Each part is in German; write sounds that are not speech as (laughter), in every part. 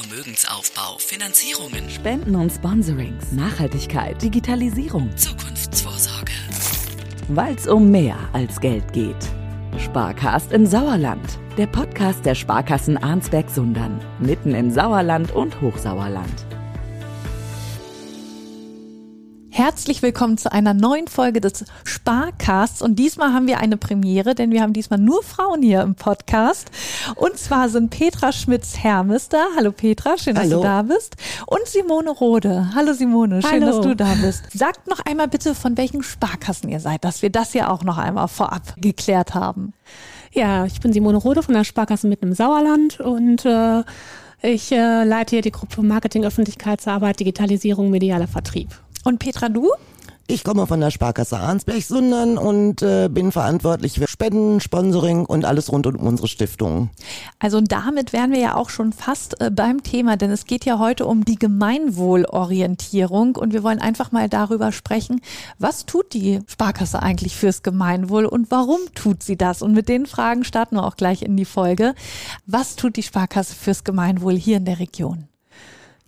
Vermögensaufbau, Finanzierungen, Spenden und Sponsorings, Nachhaltigkeit, Digitalisierung, Zukunftsvorsorge. weil es um mehr als Geld geht. Sparcast im Sauerland, der Podcast der Sparkassen Arnsberg-Sundern, mitten im Sauerland und Hochsauerland. Herzlich willkommen zu einer neuen Folge des Sparcasts und diesmal haben wir eine Premiere, denn wir haben diesmal nur Frauen hier im Podcast und zwar sind Petra Schmitz-Hermes da. Hallo Petra, schön, dass Hallo. du da bist und Simone Rode. Hallo Simone, schön, Hallo. dass du da bist. Sagt noch einmal bitte, von welchen Sparkassen ihr seid, dass wir das ja auch noch einmal vorab geklärt haben. Ja, ich bin Simone Rode von der Sparkasse mitten im Sauerland und äh, ich äh, leite hier die Gruppe Marketing, Öffentlichkeitsarbeit, Digitalisierung, medialer Vertrieb. Und Petra, du? Ich komme von der Sparkasse Arnsberg-Sundern und äh, bin verantwortlich für Spenden, Sponsoring und alles rund um unsere Stiftung. Also damit wären wir ja auch schon fast äh, beim Thema, denn es geht ja heute um die Gemeinwohlorientierung und wir wollen einfach mal darüber sprechen, was tut die Sparkasse eigentlich fürs Gemeinwohl und warum tut sie das? Und mit den Fragen starten wir auch gleich in die Folge. Was tut die Sparkasse fürs Gemeinwohl hier in der Region?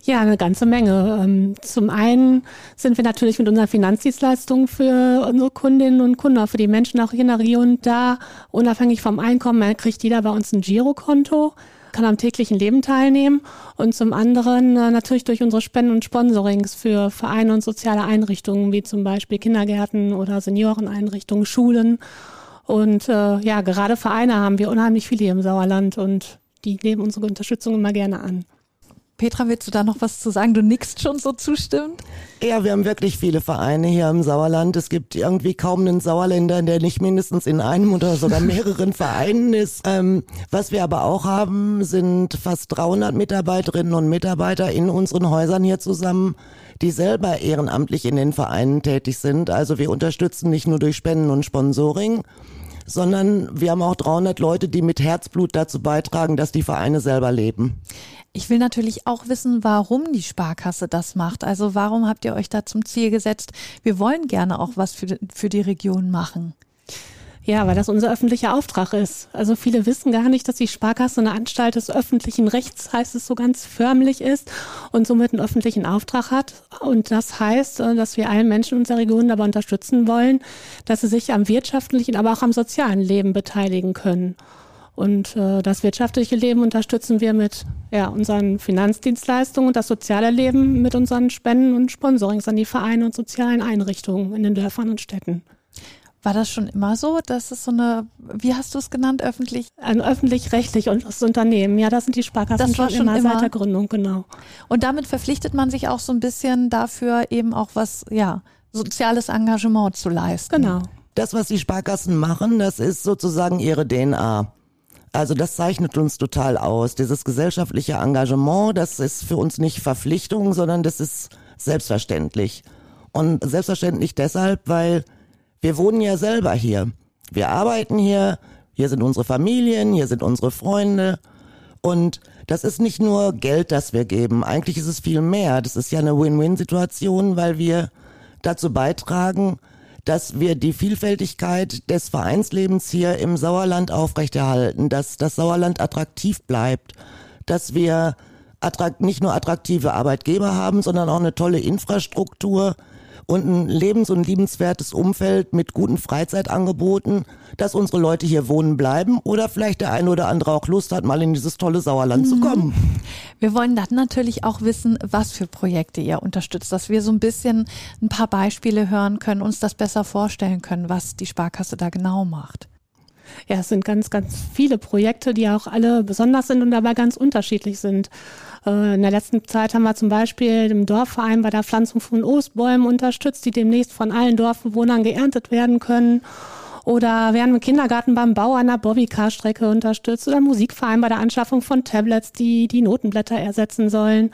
Ja, eine ganze Menge. Ähm, Zum einen sind wir natürlich mit unseren Finanzdienstleistungen für unsere Kundinnen und Kunden, auch für die Menschen auch hier in der Region da. Unabhängig vom Einkommen kriegt jeder bei uns ein Girokonto, kann am täglichen Leben teilnehmen. Und zum anderen äh, natürlich durch unsere Spenden und Sponsorings für Vereine und soziale Einrichtungen, wie zum Beispiel Kindergärten oder Senioreneinrichtungen, Schulen. Und äh, ja, gerade Vereine haben wir unheimlich viele hier im Sauerland und die nehmen unsere Unterstützung immer gerne an. Petra, willst du da noch was zu sagen? Du nickst schon so zustimmend. Ja, wir haben wirklich viele Vereine hier im Sauerland. Es gibt irgendwie kaum einen Sauerländer, der nicht mindestens in einem oder sogar (laughs) mehreren Vereinen ist. Ähm, was wir aber auch haben, sind fast 300 Mitarbeiterinnen und Mitarbeiter in unseren Häusern hier zusammen, die selber ehrenamtlich in den Vereinen tätig sind. Also wir unterstützen nicht nur durch Spenden und Sponsoring, sondern wir haben auch 300 Leute, die mit Herzblut dazu beitragen, dass die Vereine selber leben. Ich will natürlich auch wissen, warum die Sparkasse das macht. Also warum habt ihr euch da zum Ziel gesetzt? Wir wollen gerne auch was für, für die Region machen. Ja, weil das unser öffentlicher Auftrag ist. Also viele wissen gar nicht, dass die Sparkasse eine Anstalt des öffentlichen Rechts, heißt es so ganz förmlich ist und somit einen öffentlichen Auftrag hat. Und das heißt, äh, dass wir allen Menschen unserer Region dabei unterstützen wollen, dass sie sich am wirtschaftlichen, aber auch am sozialen Leben beteiligen können. Und äh, das wirtschaftliche Leben unterstützen wir mit ja, unseren Finanzdienstleistungen und das soziale Leben mit unseren Spenden und Sponsorings an die Vereine und sozialen Einrichtungen in den Dörfern und Städten. War das schon immer so, dass es so eine, wie hast du es genannt, öffentlich? Ein öffentlich-rechtliches Unternehmen. Ja, das sind die Sparkassen Das war schon, schon immer, immer. seit der Gründung, genau. Und damit verpflichtet man sich auch so ein bisschen dafür, eben auch was, ja, soziales Engagement zu leisten. Genau. Das, was die Sparkassen machen, das ist sozusagen ihre DNA. Also das zeichnet uns total aus. Dieses gesellschaftliche Engagement, das ist für uns nicht Verpflichtung, sondern das ist selbstverständlich. Und selbstverständlich deshalb, weil wir wohnen ja selber hier. Wir arbeiten hier, hier sind unsere Familien, hier sind unsere Freunde. Und das ist nicht nur Geld, das wir geben. Eigentlich ist es viel mehr. Das ist ja eine Win-Win-Situation, weil wir dazu beitragen, dass wir die Vielfältigkeit des Vereinslebens hier im Sauerland aufrechterhalten, dass das Sauerland attraktiv bleibt, dass wir nicht nur attraktive Arbeitgeber haben, sondern auch eine tolle Infrastruktur und ein lebens- und liebenswertes Umfeld mit guten Freizeitangeboten, dass unsere Leute hier wohnen bleiben oder vielleicht der eine oder andere auch Lust hat, mal in dieses tolle Sauerland zu kommen. Wir wollen dann natürlich auch wissen, was für Projekte ihr unterstützt, dass wir so ein bisschen ein paar Beispiele hören können, uns das besser vorstellen können, was die Sparkasse da genau macht. Ja, es sind ganz, ganz viele Projekte, die auch alle besonders sind und dabei ganz unterschiedlich sind. Äh, In der letzten Zeit haben wir zum Beispiel im Dorfverein bei der Pflanzung von Obstbäumen unterstützt, die demnächst von allen Dorfbewohnern geerntet werden können. Oder werden im Kindergarten beim Bau einer Bobbycar-Strecke unterstützt oder Musikverein bei der Anschaffung von Tablets, die die Notenblätter ersetzen sollen.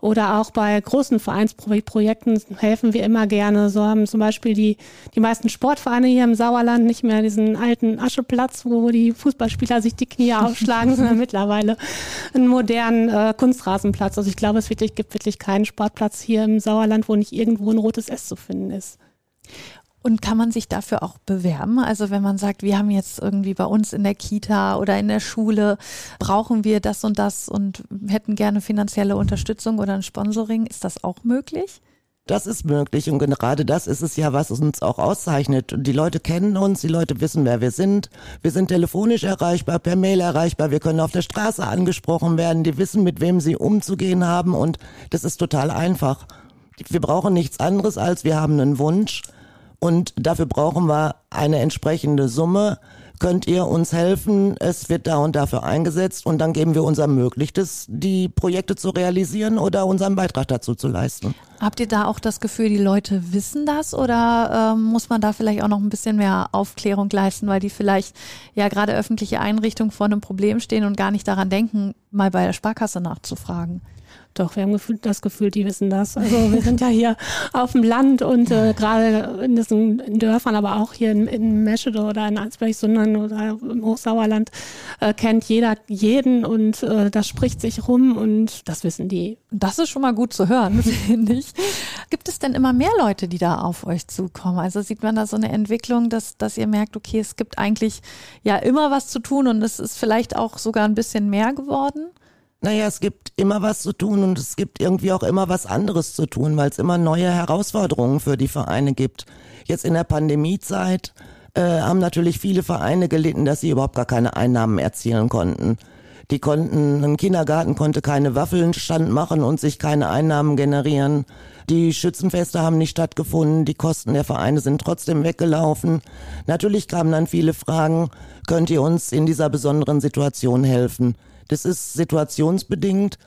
Oder auch bei großen Vereinsprojekten helfen wir immer gerne. So haben zum Beispiel die, die meisten Sportvereine hier im Sauerland nicht mehr diesen alten Ascheplatz, wo die Fußballspieler sich die Knie aufschlagen, (laughs) sondern mittlerweile einen modernen äh, Kunstrasenplatz. Also ich glaube, es wirklich, gibt wirklich keinen Sportplatz hier im Sauerland, wo nicht irgendwo ein rotes S zu finden ist. Und kann man sich dafür auch bewerben? Also wenn man sagt, wir haben jetzt irgendwie bei uns in der Kita oder in der Schule, brauchen wir das und das und hätten gerne finanzielle Unterstützung oder ein Sponsoring, ist das auch möglich? Das ist möglich und gerade das ist es ja, was uns auch auszeichnet. Die Leute kennen uns, die Leute wissen, wer wir sind. Wir sind telefonisch erreichbar, per Mail erreichbar, wir können auf der Straße angesprochen werden, die wissen, mit wem sie umzugehen haben und das ist total einfach. Wir brauchen nichts anderes als wir haben einen Wunsch und dafür brauchen wir eine entsprechende Summe könnt ihr uns helfen? Es wird da und dafür eingesetzt und dann geben wir unser Möglichstes, die Projekte zu realisieren oder unseren Beitrag dazu zu leisten. Habt ihr da auch das Gefühl, die Leute wissen das oder ähm, muss man da vielleicht auch noch ein bisschen mehr Aufklärung leisten, weil die vielleicht ja gerade öffentliche Einrichtungen vor einem Problem stehen und gar nicht daran denken, mal bei der Sparkasse nachzufragen? Doch, wir haben das Gefühl, die wissen das. Also wir sind ja hier auf dem Land und äh, gerade in diesen Dörfern, aber auch hier in, in Meschede oder in Ansberg-Sundern oder im Hochsauerland äh, kennt jeder jeden und äh, das spricht sich rum und das wissen die. Das ist schon mal gut zu hören, (laughs) finde ich. Gibt es denn immer mehr Leute, die da auf euch zukommen? Also sieht man da so eine Entwicklung, dass, dass ihr merkt, okay, es gibt eigentlich ja immer was zu tun und es ist vielleicht auch sogar ein bisschen mehr geworden? Naja, es gibt immer was zu tun und es gibt irgendwie auch immer was anderes zu tun, weil es immer neue Herausforderungen für die Vereine gibt. Jetzt in der Pandemiezeit äh, haben natürlich viele Vereine gelitten, dass sie überhaupt gar keine Einnahmen erzielen konnten. Die konnten, ein Kindergarten konnte keine Waffelnstand machen und sich keine Einnahmen generieren. Die Schützenfeste haben nicht stattgefunden, die Kosten der Vereine sind trotzdem weggelaufen. Natürlich kamen dann viele Fragen, könnt ihr uns in dieser besonderen Situation helfen? Das ist situationsbedingt.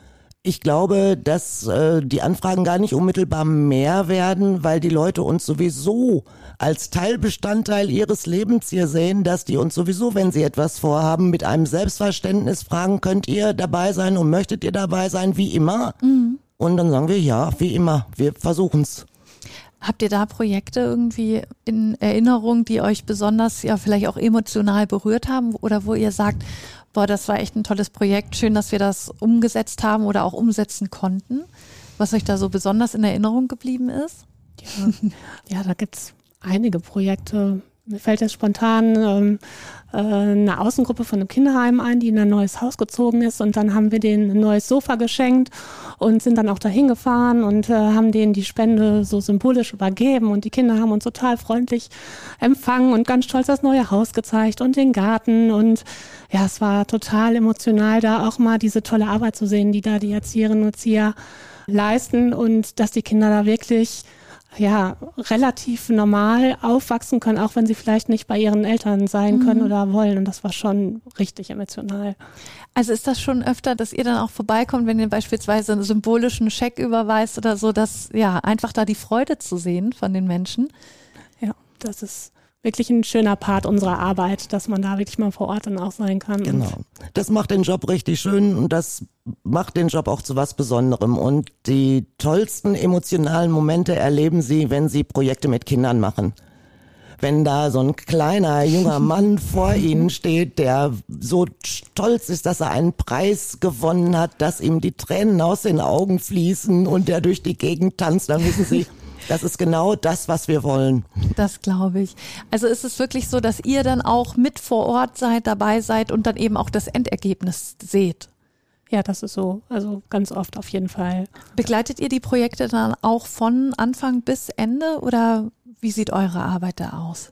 Ich glaube, dass äh, die Anfragen gar nicht unmittelbar mehr werden, weil die Leute uns sowieso als Teilbestandteil ihres Lebens hier sehen, dass die uns sowieso, wenn sie etwas vorhaben, mit einem Selbstverständnis fragen, könnt ihr dabei sein und möchtet ihr dabei sein, wie immer? Mhm. Und dann sagen wir, ja, wie immer, wir versuchen's. Habt ihr da Projekte irgendwie in Erinnerung, die euch besonders ja vielleicht auch emotional berührt haben oder wo ihr sagt, boah, das war echt ein tolles Projekt, schön, dass wir das umgesetzt haben oder auch umsetzen konnten? Was euch da so besonders in Erinnerung geblieben ist? Ja, ja da gibt's einige Projekte. Mir fällt jetzt spontan ähm, äh, eine Außengruppe von einem Kinderheim ein, die in ein neues Haus gezogen ist. Und dann haben wir denen ein neues Sofa geschenkt und sind dann auch dahin gefahren und äh, haben denen die Spende so symbolisch übergeben. Und die Kinder haben uns total freundlich empfangen und ganz stolz das neue Haus gezeigt und den Garten. Und ja, es war total emotional da auch mal diese tolle Arbeit zu sehen, die da die Erzieherinnen und Erzieher leisten und dass die Kinder da wirklich ja, relativ normal aufwachsen können, auch wenn sie vielleicht nicht bei ihren Eltern sein können mhm. oder wollen. Und das war schon richtig emotional. Also ist das schon öfter, dass ihr dann auch vorbeikommt, wenn ihr beispielsweise einen symbolischen Scheck überweist oder so, dass ja einfach da die Freude zu sehen von den Menschen? Ja, das ist wirklich ein schöner Part unserer Arbeit, dass man da wirklich mal vor Ort dann auch sein kann. Genau. Das macht den Job richtig schön und das macht den Job auch zu was Besonderem. Und die tollsten emotionalen Momente erleben Sie, wenn Sie Projekte mit Kindern machen. Wenn da so ein kleiner junger (laughs) Mann vor Ihnen steht, der so stolz ist, dass er einen Preis gewonnen hat, dass ihm die Tränen aus den Augen fließen und der durch die Gegend tanzt, dann wissen Sie, (laughs) das ist genau das, was wir wollen. Das glaube ich. Also ist es wirklich so, dass ihr dann auch mit vor Ort seid, dabei seid und dann eben auch das Endergebnis seht? Ja, das ist so. Also ganz oft auf jeden Fall. Begleitet ihr die Projekte dann auch von Anfang bis Ende oder wie sieht eure Arbeit da aus?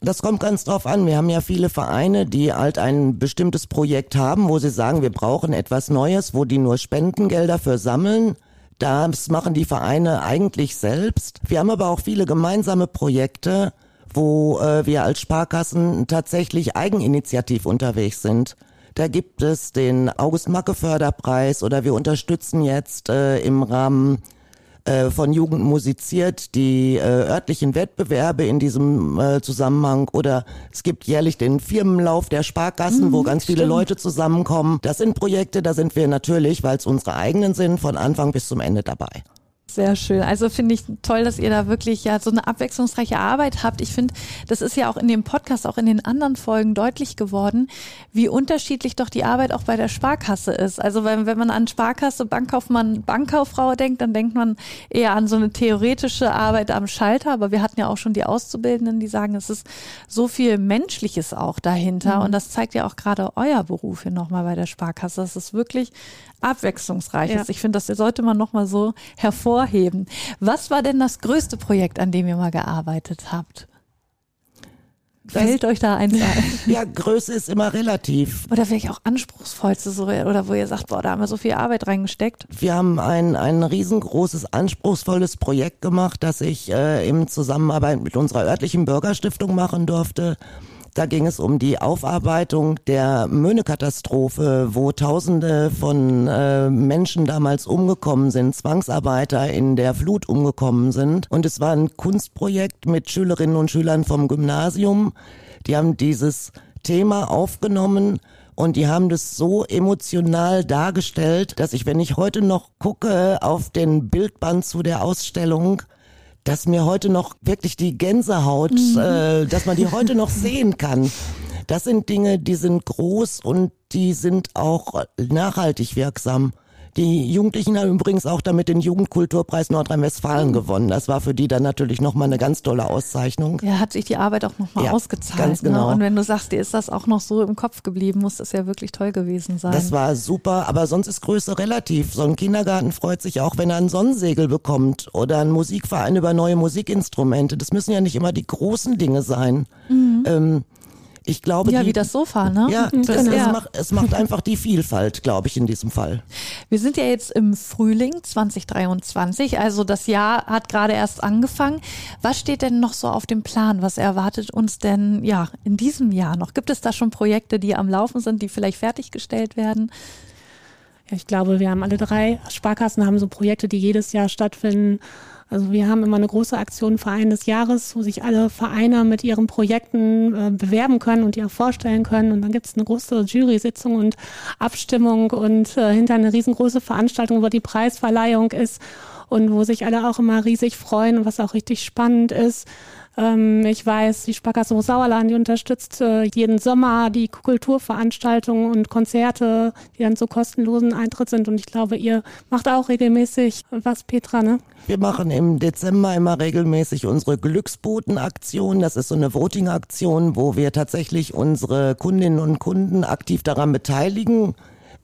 Das kommt ganz drauf an. Wir haben ja viele Vereine, die halt ein bestimmtes Projekt haben, wo sie sagen, wir brauchen etwas Neues, wo die nur Spendengelder für sammeln. Das machen die Vereine eigentlich selbst. Wir haben aber auch viele gemeinsame Projekte, wo äh, wir als Sparkassen tatsächlich eigeninitiativ unterwegs sind. Da gibt es den August-Macke-Förderpreis oder wir unterstützen jetzt äh, im Rahmen äh, von Jugend musiziert, die äh, örtlichen Wettbewerbe in diesem äh, Zusammenhang oder es gibt jährlich den Firmenlauf der Sparkassen, mhm, wo ganz viele Leute zusammenkommen. Das sind Projekte, da sind wir natürlich, weil es unsere eigenen sind, von Anfang bis zum Ende dabei. Sehr schön. Also finde ich toll, dass ihr da wirklich ja so eine abwechslungsreiche Arbeit habt. Ich finde, das ist ja auch in dem Podcast, auch in den anderen Folgen deutlich geworden, wie unterschiedlich doch die Arbeit auch bei der Sparkasse ist. Also wenn, wenn man an Sparkasse, Bankkaufmann, Bankkauffrau denkt, dann denkt man eher an so eine theoretische Arbeit am Schalter. Aber wir hatten ja auch schon die Auszubildenden, die sagen, es ist so viel Menschliches auch dahinter. Mhm. Und das zeigt ja auch gerade euer Beruf hier nochmal bei der Sparkasse. Das ist wirklich abwechslungsreich ja. Ich finde, das sollte man nochmal so hervorheben. Was war denn das größte Projekt, an dem ihr mal gearbeitet habt? Fällt das, euch da eins ein? (laughs) Ja, Größe ist immer relativ. Oder vielleicht auch anspruchsvollste, so, oder wo ihr sagt, boah, da haben wir so viel Arbeit reingesteckt. Wir haben ein, ein riesengroßes, anspruchsvolles Projekt gemacht, das ich äh, in Zusammenarbeit mit unserer örtlichen Bürgerstiftung machen durfte. Da ging es um die Aufarbeitung der Möhne-Katastrophe, wo Tausende von äh, Menschen damals umgekommen sind, Zwangsarbeiter in der Flut umgekommen sind. Und es war ein Kunstprojekt mit Schülerinnen und Schülern vom Gymnasium. Die haben dieses Thema aufgenommen und die haben das so emotional dargestellt, dass ich, wenn ich heute noch gucke auf den Bildband zu der Ausstellung, dass mir heute noch wirklich die Gänsehaut, mhm. äh, dass man die heute noch (laughs) sehen kann. Das sind Dinge, die sind groß und die sind auch nachhaltig wirksam. Die Jugendlichen haben übrigens auch damit den Jugendkulturpreis Nordrhein-Westfalen mhm. gewonnen. Das war für die dann natürlich nochmal eine ganz tolle Auszeichnung. Ja, hat sich die Arbeit auch nochmal ja, ausgezahlt. Ganz ne? genau. Ne? Und wenn du sagst, dir ist das auch noch so im Kopf geblieben, muss das ja wirklich toll gewesen sein. Das war super, aber sonst ist Größe relativ. So ein Kindergarten freut sich auch, wenn er ein Sonnensegel bekommt oder ein Musikverein über neue Musikinstrumente. Das müssen ja nicht immer die großen Dinge sein. Mhm. Ähm, ich glaube, ja, die, wie das Sofa, ne? Ja, das, genau. es, macht, es macht einfach die Vielfalt, glaube ich, in diesem Fall. Wir sind ja jetzt im Frühling 2023, also das Jahr hat gerade erst angefangen. Was steht denn noch so auf dem Plan? Was erwartet uns denn ja in diesem Jahr noch? Gibt es da schon Projekte, die am Laufen sind, die vielleicht fertiggestellt werden? Ja, ich glaube, wir haben alle drei Sparkassen haben so Projekte, die jedes Jahr stattfinden. Also wir haben immer eine große Aktion Verein des Jahres, wo sich alle Vereine mit ihren Projekten äh, bewerben können und die auch vorstellen können. Und dann gibt es eine große Jury-Sitzung und Abstimmung und äh, hinter eine riesengroße Veranstaltung, wo die Preisverleihung ist und wo sich alle auch immer riesig freuen und was auch richtig spannend ist. Ähm, ich weiß, die Sparkasse Sauerland, die unterstützt äh, jeden Sommer die Kulturveranstaltungen und Konzerte, die dann zu kostenlosen Eintritt sind. Und ich glaube, ihr macht auch regelmäßig was, Petra, ne? Wir machen im Dezember immer regelmäßig unsere Glücksboten-Aktion. Das ist so eine Voting-Aktion, wo wir tatsächlich unsere Kundinnen und Kunden aktiv daran beteiligen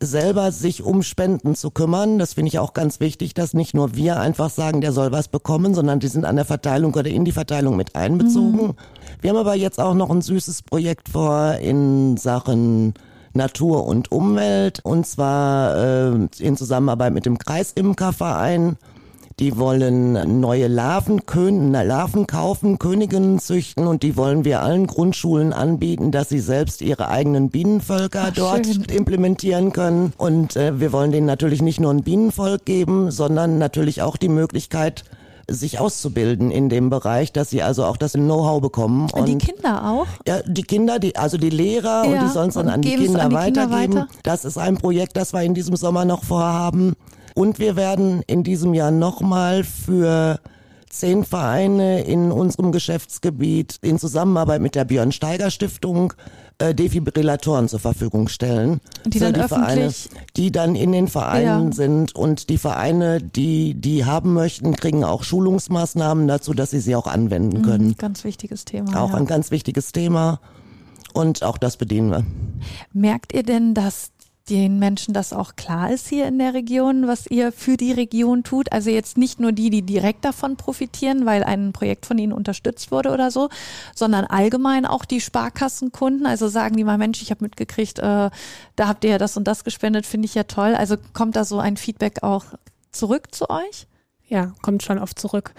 selber sich um Spenden zu kümmern. Das finde ich auch ganz wichtig, dass nicht nur wir einfach sagen, der soll was bekommen, sondern die sind an der Verteilung oder in die Verteilung mit einbezogen. Mhm. Wir haben aber jetzt auch noch ein süßes Projekt vor in Sachen Natur und Umwelt und zwar äh, in Zusammenarbeit mit dem Kreisimkerverein. Die wollen neue Larven, Kön Larven kaufen, Königinnen züchten und die wollen wir allen Grundschulen anbieten, dass sie selbst ihre eigenen Bienenvölker Ach, dort schön. implementieren können. Und äh, wir wollen denen natürlich nicht nur ein Bienenvolk geben, sondern natürlich auch die Möglichkeit, sich auszubilden in dem Bereich, dass sie also auch das Know-how bekommen. Und die Kinder auch? Ja, die Kinder, die, also die Lehrer ja, und die es dann an die Kinder an die weitergeben. Kinder weiter? Das ist ein Projekt, das wir in diesem Sommer noch vorhaben. Und wir werden in diesem Jahr nochmal für zehn Vereine in unserem Geschäftsgebiet in Zusammenarbeit mit der Björn Steiger Stiftung äh, Defibrillatoren zur Verfügung stellen. Die dann die Vereine, die dann in den Vereinen ja. sind und die Vereine, die die haben möchten, kriegen auch Schulungsmaßnahmen dazu, dass sie sie auch anwenden mhm, können. Ganz wichtiges Thema. Auch ja. ein ganz wichtiges Thema. Und auch das bedienen wir. Merkt ihr denn, dass den Menschen das auch klar ist hier in der Region, was ihr für die Region tut. Also jetzt nicht nur die, die direkt davon profitieren, weil ein Projekt von ihnen unterstützt wurde oder so, sondern allgemein auch die Sparkassenkunden. Also sagen die mal, Mensch, ich habe mitgekriegt, äh, da habt ihr ja das und das gespendet, finde ich ja toll. Also kommt da so ein Feedback auch zurück zu euch? Ja, kommt schon oft zurück.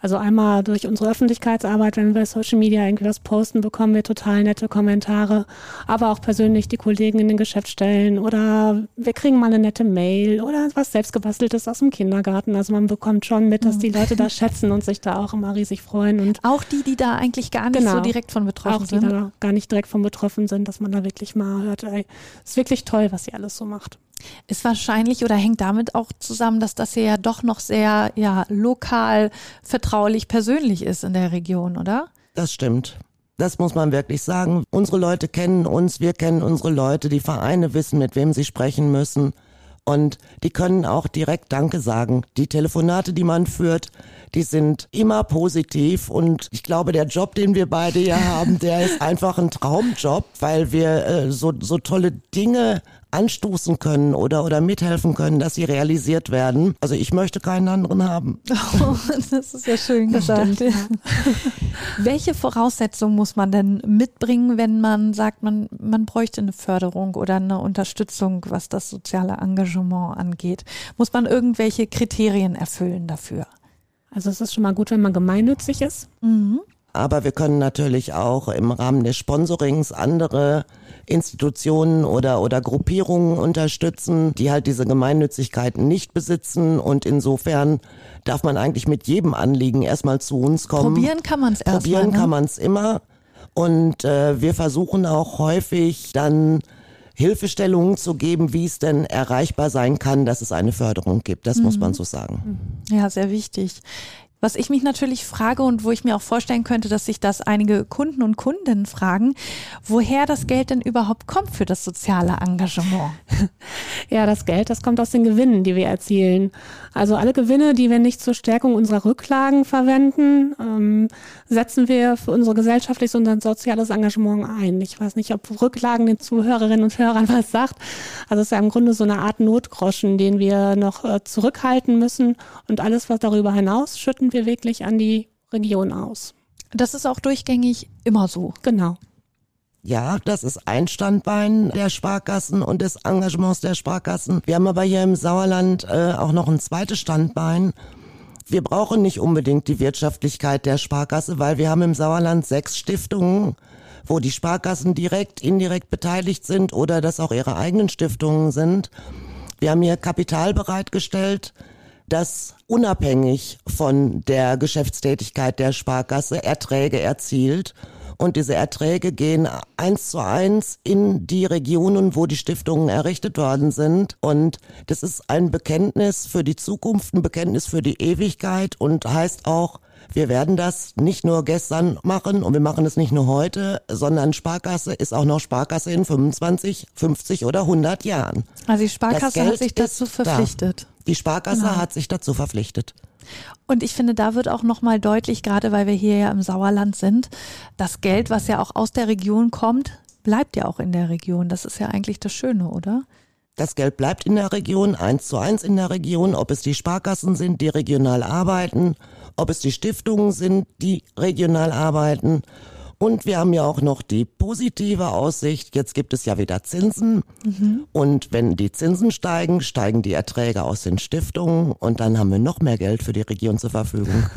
Also einmal durch unsere Öffentlichkeitsarbeit, wenn wir Social Media irgendwie was posten, bekommen wir total nette Kommentare, aber auch persönlich die Kollegen in den Geschäftsstellen oder wir kriegen mal eine nette Mail oder was selbstgebasteltes aus dem Kindergarten. Also man bekommt schon mit, dass die mhm. Leute das schätzen und sich da auch immer riesig freuen. Und auch die, die da eigentlich gar nicht genau, so direkt von betroffen auch sind. Auch die da gar nicht direkt von betroffen sind, dass man da wirklich mal hört, ey, ist wirklich toll, was sie alles so macht. Ist wahrscheinlich oder hängt damit auch zusammen, dass das hier ja doch noch sehr ja, lokal, vertraulich, persönlich ist in der Region, oder? Das stimmt. Das muss man wirklich sagen. Unsere Leute kennen uns, wir kennen unsere Leute, die Vereine wissen, mit wem sie sprechen müssen. Und die können auch direkt Danke sagen. Die Telefonate, die man führt, die sind immer positiv. Und ich glaube, der Job, den wir beide hier (laughs) haben, der ist einfach ein Traumjob, weil wir äh, so, so tolle Dinge anstoßen können oder, oder mithelfen können, dass sie realisiert werden. Also ich möchte keinen anderen haben. Oh, (laughs) das ist ja schön gesagt. Ja. Welche Voraussetzungen muss man denn mitbringen, wenn man sagt, man, man bräuchte eine Förderung oder eine Unterstützung, was das soziale Engagement angeht? Muss man irgendwelche Kriterien erfüllen dafür? Also es ist schon mal gut, wenn man gemeinnützig ist. Mhm. Aber wir können natürlich auch im Rahmen des Sponsorings andere Institutionen oder, oder Gruppierungen unterstützen, die halt diese Gemeinnützigkeiten nicht besitzen. Und insofern darf man eigentlich mit jedem Anliegen erstmal zu uns kommen. Probieren kann man es erstmal. Probieren ne? kann man es immer. Und äh, wir versuchen auch häufig dann Hilfestellungen zu geben, wie es denn erreichbar sein kann, dass es eine Förderung gibt. Das mhm. muss man so sagen. Ja, sehr wichtig. Was ich mich natürlich frage und wo ich mir auch vorstellen könnte, dass sich das einige Kunden und Kundinnen fragen, woher das Geld denn überhaupt kommt für das soziale Engagement. (laughs) Ja, das Geld, das kommt aus den Gewinnen, die wir erzielen. Also alle Gewinne, die wir nicht zur Stärkung unserer Rücklagen verwenden, ähm, setzen wir für unser gesellschaftliches und soziales Engagement ein. Ich weiß nicht, ob Rücklagen den Zuhörerinnen und Hörern was sagt. Also es ist ja im Grunde so eine Art Notgroschen, den wir noch äh, zurückhalten müssen und alles, was darüber hinaus, schütten wir wirklich an die Region aus. Das ist auch durchgängig immer so. Genau. Ja, das ist ein Standbein der Sparkassen und des Engagements der Sparkassen. Wir haben aber hier im Sauerland äh, auch noch ein zweites Standbein. Wir brauchen nicht unbedingt die Wirtschaftlichkeit der Sparkasse, weil wir haben im Sauerland sechs Stiftungen, wo die Sparkassen direkt, indirekt beteiligt sind oder das auch ihre eigenen Stiftungen sind. Wir haben hier Kapital bereitgestellt, das unabhängig von der Geschäftstätigkeit der Sparkasse Erträge erzielt und diese Erträge gehen eins zu eins in die Regionen, wo die Stiftungen errichtet worden sind. Und das ist ein Bekenntnis für die Zukunft, ein Bekenntnis für die Ewigkeit und heißt auch, wir werden das nicht nur gestern machen und wir machen es nicht nur heute, sondern Sparkasse ist auch noch Sparkasse in 25, 50 oder 100 Jahren. Also die Sparkasse hat sich dazu verpflichtet. Da. Die Sparkasse genau. hat sich dazu verpflichtet. Und ich finde, da wird auch nochmal deutlich, gerade weil wir hier ja im Sauerland sind, das Geld, was ja auch aus der Region kommt, bleibt ja auch in der Region. Das ist ja eigentlich das Schöne, oder? Das Geld bleibt in der Region, eins zu eins in der Region, ob es die Sparkassen sind, die regional arbeiten, ob es die Stiftungen sind, die regional arbeiten und wir haben ja auch noch die positive Aussicht, jetzt gibt es ja wieder Zinsen. Mhm. Und wenn die Zinsen steigen, steigen die Erträge aus den Stiftungen und dann haben wir noch mehr Geld für die Region zur Verfügung. (laughs)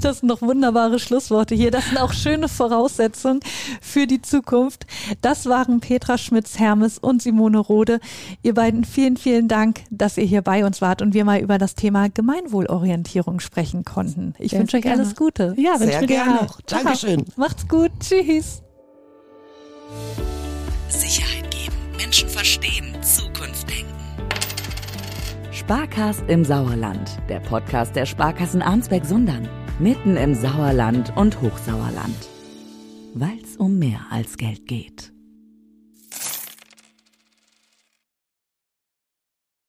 Das sind noch wunderbare Schlussworte hier. Das sind auch schöne Voraussetzungen für die Zukunft. Das waren Petra Schmitz-Hermes und Simone Rode. Ihr beiden vielen, vielen Dank, dass ihr hier bei uns wart und wir mal über das Thema Gemeinwohlorientierung sprechen konnten. Ich Sehr wünsche euch alles Gute. Ja, wünsche dir auch. Dankeschön. Macht's gut. Tschüss. Sicherheit geben, Menschen verstehen, Zukunft denken. Sparkast im Sauerland, der Podcast der Sparkassen Arnsberg-Sundern. Mitten im Sauerland und Hochsauerland. Weil's um mehr als Geld geht.